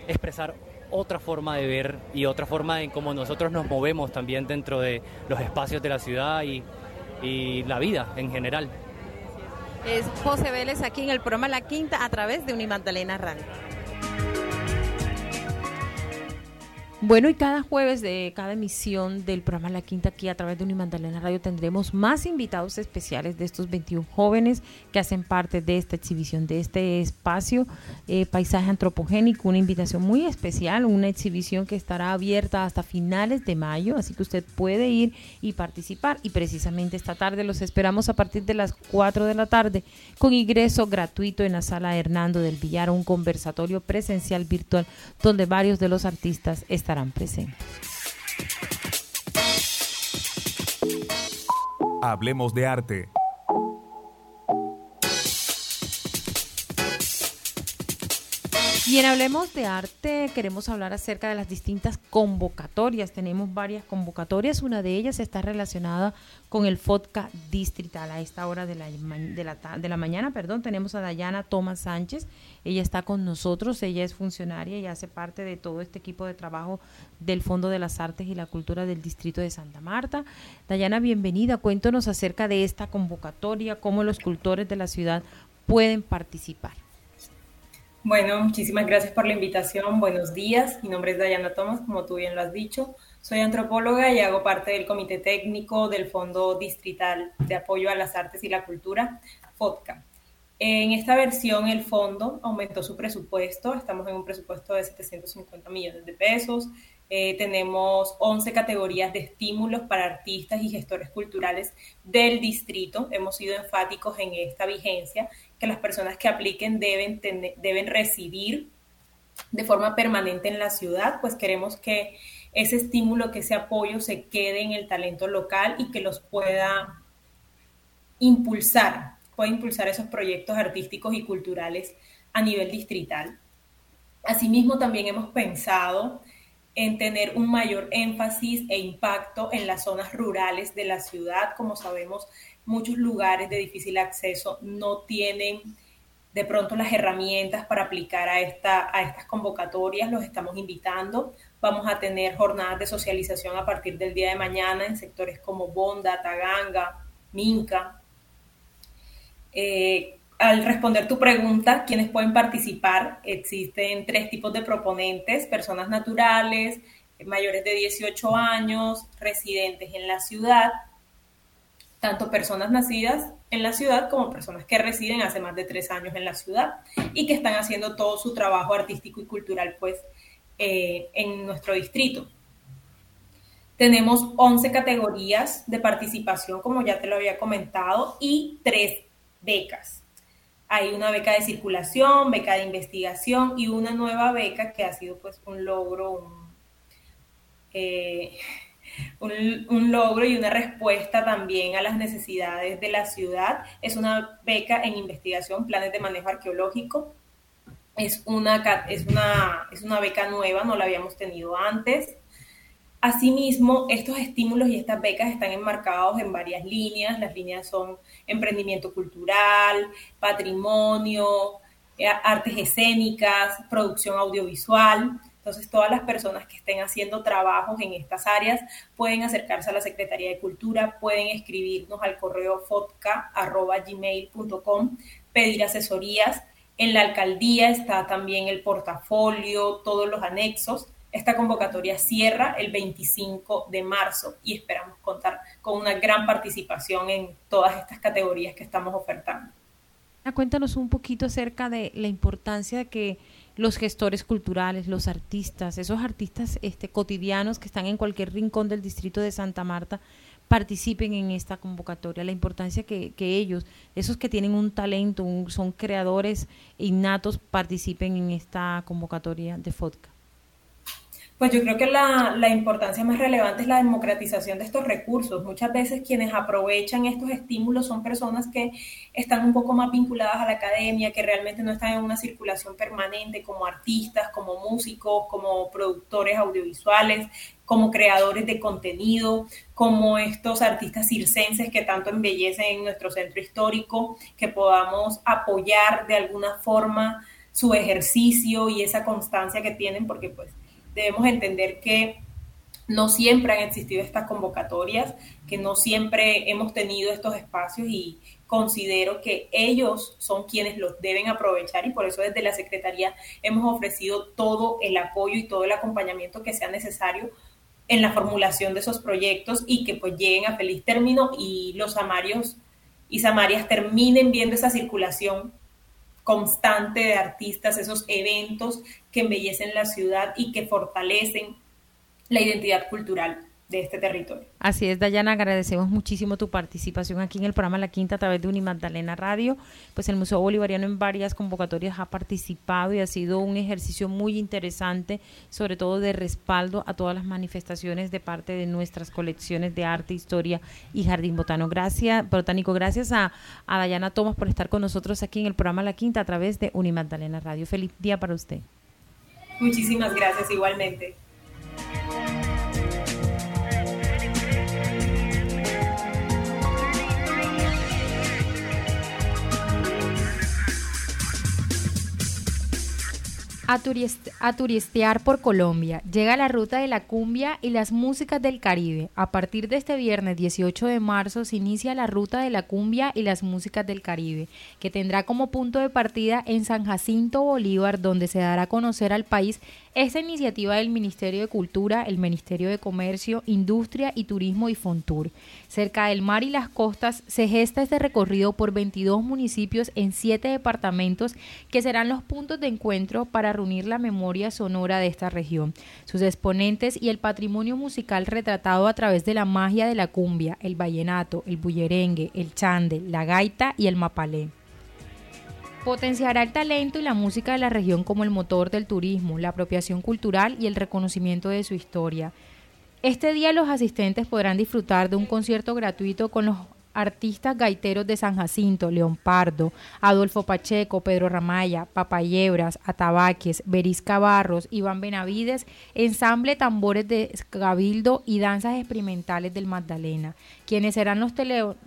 expresar otra forma de ver y otra forma en cómo nosotros nos movemos también dentro de los espacios de la ciudad y, y la vida en general. Es José Vélez aquí en el programa La Quinta a través de Unimagdalena Radio. Bueno, y cada jueves de cada emisión del programa La Quinta aquí a través de Unimandalena Radio tendremos más invitados especiales de estos 21 jóvenes que hacen parte de esta exhibición, de este espacio eh, Paisaje Antropogénico, una invitación muy especial, una exhibición que estará abierta hasta finales de mayo, así que usted puede ir y participar. Y precisamente esta tarde los esperamos a partir de las 4 de la tarde con ingreso gratuito en la sala Hernando del Villar, un conversatorio presencial virtual donde varios de los artistas están estarán presentes. Hablemos de arte. Bien, hablemos de arte, queremos hablar acerca de las distintas convocatorias. Tenemos varias convocatorias, una de ellas está relacionada con el FODCA distrital. A esta hora de la, de la, de la mañana, perdón, tenemos a Dayana Tomás Sánchez. Ella está con nosotros, ella es funcionaria y hace parte de todo este equipo de trabajo del Fondo de las Artes y la Cultura del Distrito de Santa Marta. Dayana, bienvenida. Cuéntanos acerca de esta convocatoria, cómo los cultores de la ciudad pueden participar. Bueno, muchísimas gracias por la invitación. Buenos días. Mi nombre es Dayana Tomás, como tú bien lo has dicho. Soy antropóloga y hago parte del comité técnico del Fondo Distrital de Apoyo a las Artes y la Cultura, FODCA. En esta versión, el fondo aumentó su presupuesto. Estamos en un presupuesto de 750 millones de pesos. Eh, tenemos 11 categorías de estímulos para artistas y gestores culturales del distrito. Hemos sido enfáticos en esta vigencia, que las personas que apliquen deben, deben residir de forma permanente en la ciudad, pues queremos que ese estímulo, que ese apoyo se quede en el talento local y que los pueda impulsar, pueda impulsar esos proyectos artísticos y culturales a nivel distrital. Asimismo, también hemos pensado en tener un mayor énfasis e impacto en las zonas rurales de la ciudad. Como sabemos, muchos lugares de difícil acceso no tienen de pronto las herramientas para aplicar a, esta, a estas convocatorias. Los estamos invitando. Vamos a tener jornadas de socialización a partir del día de mañana en sectores como Bonda, Taganga, Minca. Eh, al responder tu pregunta, ¿quiénes pueden participar? Existen tres tipos de proponentes, personas naturales, mayores de 18 años, residentes en la ciudad, tanto personas nacidas en la ciudad como personas que residen hace más de tres años en la ciudad y que están haciendo todo su trabajo artístico y cultural pues eh, en nuestro distrito. Tenemos 11 categorías de participación, como ya te lo había comentado, y tres becas. Hay una beca de circulación, beca de investigación y una nueva beca que ha sido pues un logro, eh, un, logro y una respuesta también a las necesidades de la ciudad. Es una beca en investigación, planes de manejo arqueológico. Es una, es una, es una beca nueva, no la habíamos tenido antes. Asimismo, estos estímulos y estas becas están enmarcados en varias líneas. Las líneas son emprendimiento cultural, patrimonio, eh, artes escénicas, producción audiovisual. Entonces, todas las personas que estén haciendo trabajos en estas áreas pueden acercarse a la Secretaría de Cultura, pueden escribirnos al correo fotca.gmail.com, pedir asesorías. En la alcaldía está también el portafolio, todos los anexos esta convocatoria cierra el 25 de marzo y esperamos contar con una gran participación en todas estas categorías que estamos ofertando. Cuéntanos un poquito acerca de la importancia de que los gestores culturales, los artistas, esos artistas este, cotidianos que están en cualquier rincón del distrito de Santa Marta, participen en esta convocatoria, la importancia que, que ellos, esos que tienen un talento, son creadores innatos, participen en esta convocatoria de FODCA. Pues yo creo que la, la, importancia más relevante es la democratización de estos recursos. Muchas veces quienes aprovechan estos estímulos son personas que están un poco más vinculadas a la academia, que realmente no están en una circulación permanente como artistas, como músicos, como productores audiovisuales, como creadores de contenido, como estos artistas circenses que tanto embellecen en nuestro centro histórico, que podamos apoyar de alguna forma su ejercicio y esa constancia que tienen, porque pues debemos entender que no siempre han existido estas convocatorias, que no siempre hemos tenido estos espacios y considero que ellos son quienes los deben aprovechar y por eso desde la Secretaría hemos ofrecido todo el apoyo y todo el acompañamiento que sea necesario en la formulación de esos proyectos y que pues lleguen a feliz término y los samarios y samarias terminen viendo esa circulación constante de artistas, esos eventos que embellecen la ciudad y que fortalecen la identidad cultural de este territorio. Así es, Dayana, agradecemos muchísimo tu participación aquí en el programa La Quinta a través de Unimagdalena Radio. Pues el Museo Bolivariano en varias convocatorias ha participado y ha sido un ejercicio muy interesante, sobre todo de respaldo a todas las manifestaciones de parte de nuestras colecciones de arte, historia y jardín botano. Gracias, botánico, gracias a, a Dayana Tomás por estar con nosotros aquí en el programa La Quinta a través de Unimagdalena Radio. Feliz día para usted. Muchísimas gracias igualmente. A, turistear por Colombia. Llega la ruta de la cumbia y las músicas del Caribe. A partir de este viernes 18 de marzo se inicia la ruta de la cumbia y las músicas del Caribe, que tendrá como punto de partida en San Jacinto Bolívar, donde se dará a conocer al país esta iniciativa del Ministerio de Cultura, el Ministerio de Comercio, Industria y Turismo y Fontur. Cerca del mar y las costas se gesta este recorrido por 22 municipios en 7 departamentos que serán los puntos de encuentro para reunir la memoria sonora de esta región, sus exponentes y el patrimonio musical retratado a través de la magia de la cumbia, el vallenato, el bullerengue, el chande, la gaita y el mapalé. Potenciará el talento y la música de la región como el motor del turismo, la apropiación cultural y el reconocimiento de su historia. Este día los asistentes podrán disfrutar de un concierto gratuito con los artistas gaiteros de San Jacinto, León Pardo, Adolfo Pacheco, Pedro Ramaya, Papayebras, Atabaques, Berisca Barros, Iván Benavides, ensamble tambores de Cabildo y danzas experimentales del Magdalena, quienes serán los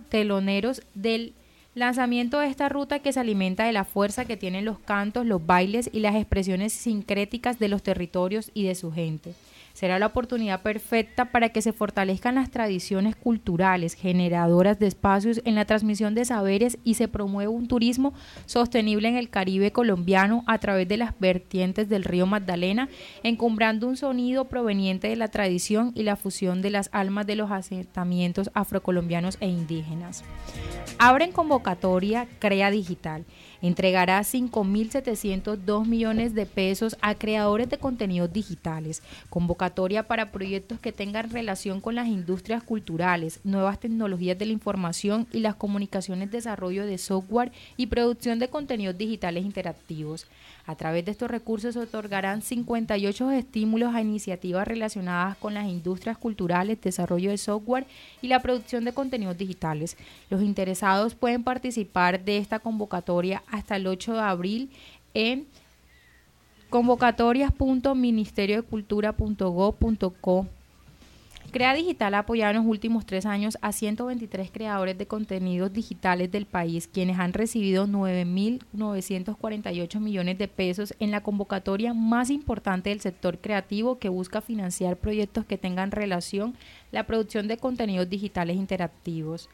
teloneros del Lanzamiento de esta ruta que se alimenta de la fuerza que tienen los cantos, los bailes y las expresiones sincréticas de los territorios y de su gente será la oportunidad perfecta para que se fortalezcan las tradiciones culturales generadoras de espacios en la transmisión de saberes y se promueva un turismo sostenible en el Caribe colombiano a través de las vertientes del río Magdalena, encumbrando un sonido proveniente de la tradición y la fusión de las almas de los asentamientos afrocolombianos e indígenas. Abren convocatoria Crea Digital entregará 5.702 millones de pesos a creadores de contenidos digitales, convocatoria para proyectos que tengan relación con las industrias culturales, nuevas tecnologías de la información y las comunicaciones, desarrollo de software y producción de contenidos digitales interactivos. A través de estos recursos se otorgarán 58 estímulos a iniciativas relacionadas con las industrias culturales, desarrollo de software y la producción de contenidos digitales. Los interesados pueden participar de esta convocatoria hasta el 8 de abril en convocatorias.ministeriodecultura.gov.co Crea Digital ha apoyado en los últimos tres años a 123 creadores de contenidos digitales del país, quienes han recibido 9.948 millones de pesos en la convocatoria más importante del sector creativo que busca financiar proyectos que tengan relación la producción de contenidos digitales interactivos.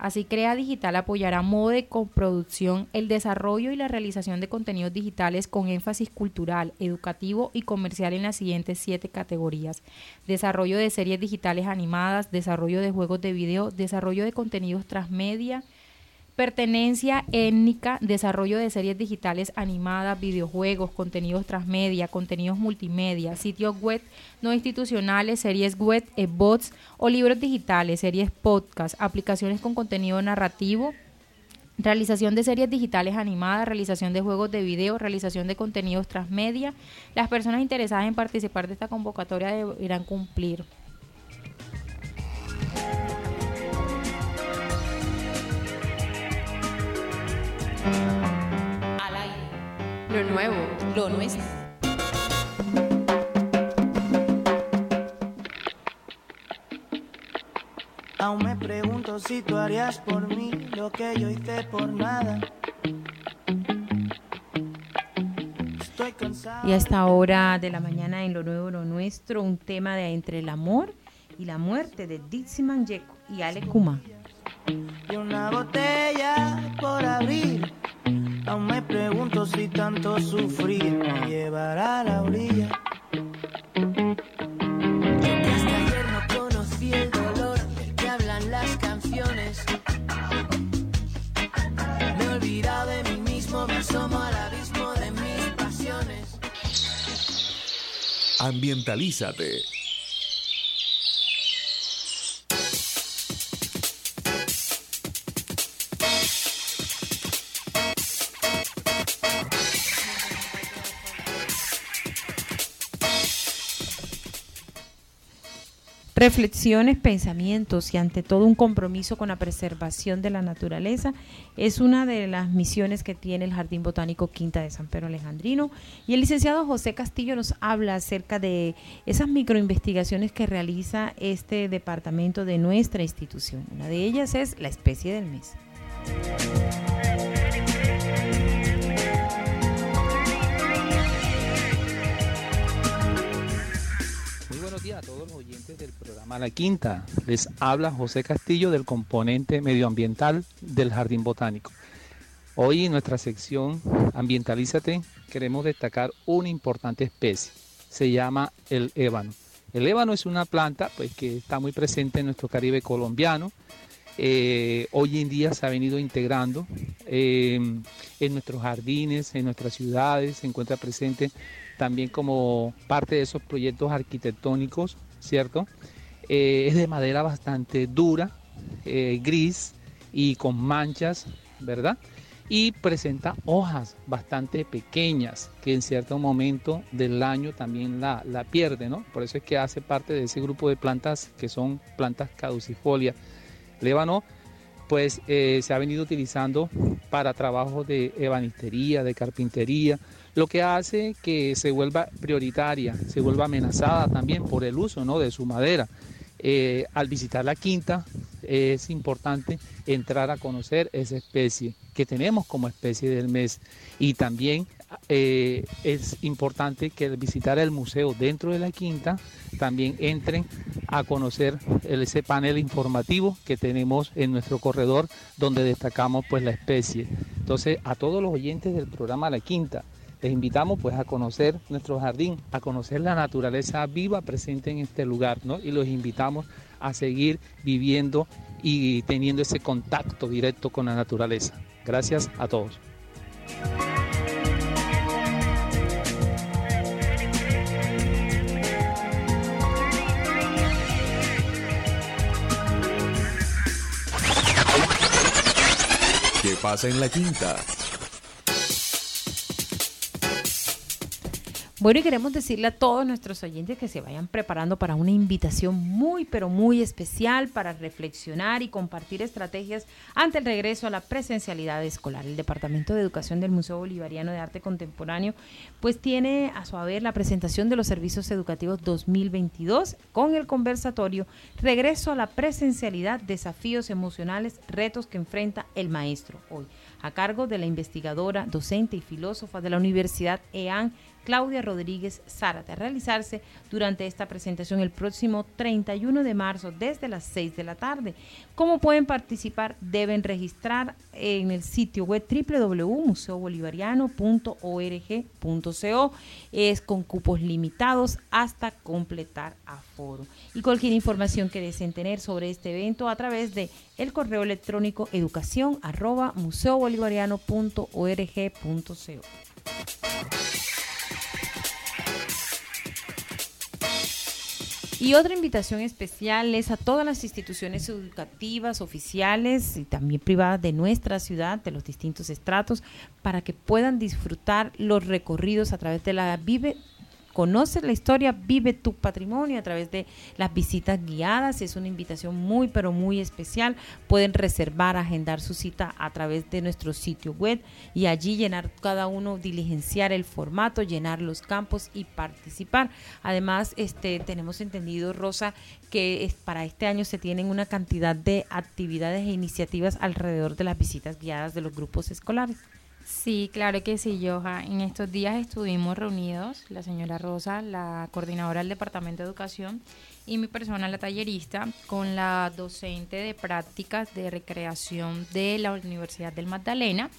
Así Crea Digital apoyará modo de coproducción el desarrollo y la realización de contenidos digitales con énfasis cultural, educativo y comercial en las siguientes siete categorías. Desarrollo de series digitales animadas, desarrollo de juegos de video, desarrollo de contenidos transmedia, pertenencia étnica, desarrollo de series digitales animadas, videojuegos, contenidos transmedia, contenidos multimedia, sitios web no institucionales, series web, e bots o libros digitales, series podcast, aplicaciones con contenido narrativo, realización de series digitales animadas, realización de juegos de video, realización de contenidos transmedia. Las personas interesadas en participar de esta convocatoria deberán cumplir Lo nuevo, lo nuestro. Aún me pregunto si tú harías por mí lo que yo hice por nada. Y a esta hora de la mañana en Lo Nuevo, Lo Nuestro, un tema de entre el amor y la muerte de Dixie Manjeco y Ale Kuma y una botella por abrir. Aún me pregunto si tanto sufrir me llevará a la orilla. hasta ayer no conocí el dolor que hablan las canciones. Me he olvidado de mí mismo, me asomo al abismo de mis pasiones. Ambientalízate Reflexiones, pensamientos y ante todo un compromiso con la preservación de la naturaleza es una de las misiones que tiene el Jardín Botánico Quinta de San Pedro Alejandrino. Y el licenciado José Castillo nos habla acerca de esas microinvestigaciones que realiza este departamento de nuestra institución. Una de ellas es la especie del mes. Del programa La Quinta. Les habla José Castillo del componente medioambiental del Jardín Botánico. Hoy en nuestra sección Ambientalízate queremos destacar una importante especie. Se llama el ébano. El ébano es una planta pues, que está muy presente en nuestro Caribe colombiano. Eh, hoy en día se ha venido integrando eh, en nuestros jardines, en nuestras ciudades, se encuentra presente también como parte de esos proyectos arquitectónicos, ¿cierto? Eh, es de madera bastante dura, eh, gris y con manchas, ¿verdad? Y presenta hojas bastante pequeñas que en cierto momento del año también la, la pierde, ¿no? Por eso es que hace parte de ese grupo de plantas que son plantas caducifolias. Lébano, pues eh, se ha venido utilizando para trabajos de ebanistería, de carpintería, lo que hace que se vuelva prioritaria, se vuelva amenazada también por el uso ¿no? de su madera. Eh, al visitar la quinta es importante entrar a conocer esa especie que tenemos como especie del mes y también eh, es importante que al visitar el museo dentro de la quinta también entren a conocer ese panel informativo que tenemos en nuestro corredor donde destacamos pues la especie. Entonces a todos los oyentes del programa La Quinta, les invitamos pues a conocer nuestro jardín, a conocer la naturaleza viva presente en este lugar, ¿no? Y los invitamos a seguir viviendo y teniendo ese contacto directo con la naturaleza. Gracias a todos. ¿Qué pasa en la quinta? Bueno, y queremos decirle a todos nuestros oyentes que se vayan preparando para una invitación muy, pero muy especial para reflexionar y compartir estrategias ante el regreso a la presencialidad escolar. El Departamento de Educación del Museo Bolivariano de Arte Contemporáneo pues tiene a su haber la presentación de los servicios educativos 2022 con el conversatorio Regreso a la presencialidad, desafíos emocionales, retos que enfrenta el maestro hoy, a cargo de la investigadora, docente y filósofa de la Universidad EAN Claudia Rodríguez Zárate a realizarse durante esta presentación el próximo 31 de marzo desde las 6 de la tarde. ¿Cómo pueden participar? Deben registrar en el sitio web www.museobolivariano.org.co. Es con cupos limitados hasta completar aforo. Y cualquier información que deseen tener sobre este evento a través de el correo electrónico educación arroba museobolivariano.org.co. Y otra invitación especial es a todas las instituciones educativas, oficiales y también privadas de nuestra ciudad, de los distintos estratos, para que puedan disfrutar los recorridos a través de la Vive Conoce la historia, vive tu patrimonio a través de las visitas guiadas. Es una invitación muy, pero muy especial. Pueden reservar, agendar su cita a través de nuestro sitio web y allí llenar cada uno, diligenciar el formato, llenar los campos y participar. Además, este, tenemos entendido, Rosa, que es, para este año se tienen una cantidad de actividades e iniciativas alrededor de las visitas guiadas de los grupos escolares. Sí, claro que sí, Joja. En estos días estuvimos reunidos, la señora Rosa, la coordinadora del Departamento de Educación, y mi persona, la tallerista, con la docente de prácticas de recreación de la Universidad del Magdalena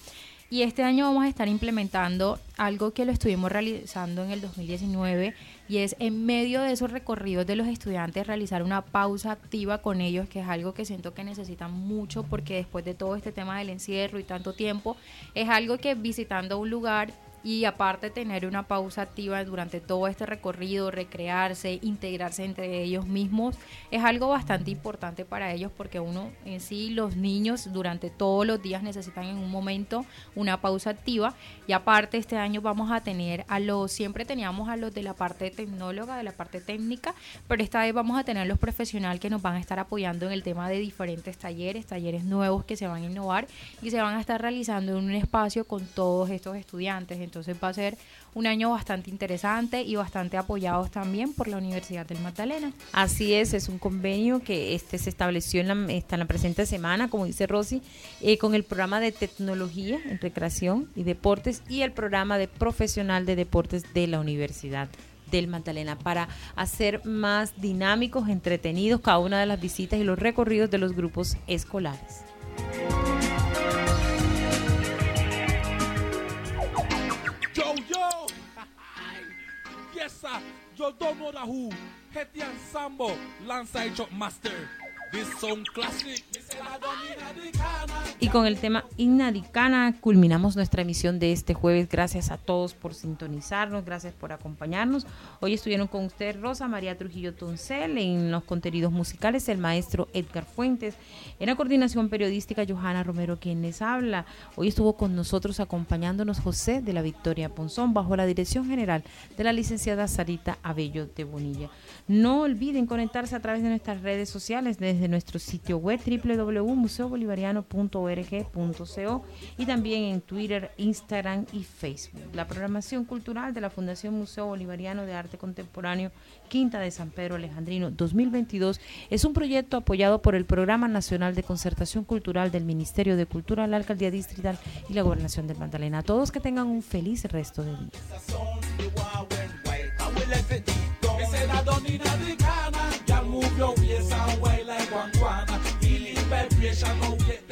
y este año vamos a estar implementando algo que lo estuvimos realizando en el 2019 y es en medio de esos recorridos de los estudiantes realizar una pausa activa con ellos, que es algo que siento que necesitan mucho porque después de todo este tema del encierro y tanto tiempo, es algo que visitando un lugar y aparte tener una pausa activa durante todo este recorrido, recrearse, integrarse entre ellos mismos, es algo bastante importante para ellos porque uno en sí, los niños durante todos los días necesitan en un momento una pausa activa y aparte este año vamos a tener a los, siempre teníamos a los de la parte tecnóloga, de la parte técnica, pero esta vez vamos a tener los profesionales que nos van a estar apoyando en el tema de diferentes talleres, talleres nuevos que se van a innovar y se van a estar realizando en un espacio con todos estos estudiantes. Entonces va a ser un año bastante interesante y bastante apoyados también por la Universidad del Magdalena. Así es, es un convenio que este se estableció en la, la presente semana, como dice Rosy, eh, con el programa de tecnología en recreación y deportes y el programa de profesional de deportes de la Universidad del Magdalena para hacer más dinámicos, entretenidos cada una de las visitas y los recorridos de los grupos escolares. Lanza, Yo Don't Know The Who, Hetty Ensemble, Lanza Hecho Master. Y con el tema Innadicana culminamos nuestra emisión de este jueves. Gracias a todos por sintonizarnos, gracias por acompañarnos. Hoy estuvieron con usted Rosa María Trujillo Tuncel en los contenidos musicales, el maestro Edgar Fuentes, en la coordinación periodística Johanna Romero quien les habla. Hoy estuvo con nosotros acompañándonos José de la Victoria Ponzón bajo la dirección general de la licenciada Sarita Abello de Bonilla. No olviden conectarse a través de nuestras redes sociales desde nuestro sitio web www.museobolivariano.org.co y también en Twitter, Instagram y Facebook. La programación cultural de la Fundación Museo Bolivariano de Arte Contemporáneo Quinta de San Pedro Alejandrino 2022 es un proyecto apoyado por el Programa Nacional de Concertación Cultural del Ministerio de Cultura, la Alcaldía Distrital y la Gobernación del Magdalena. A todos que tengan un feliz resto de día. bitch, I won't get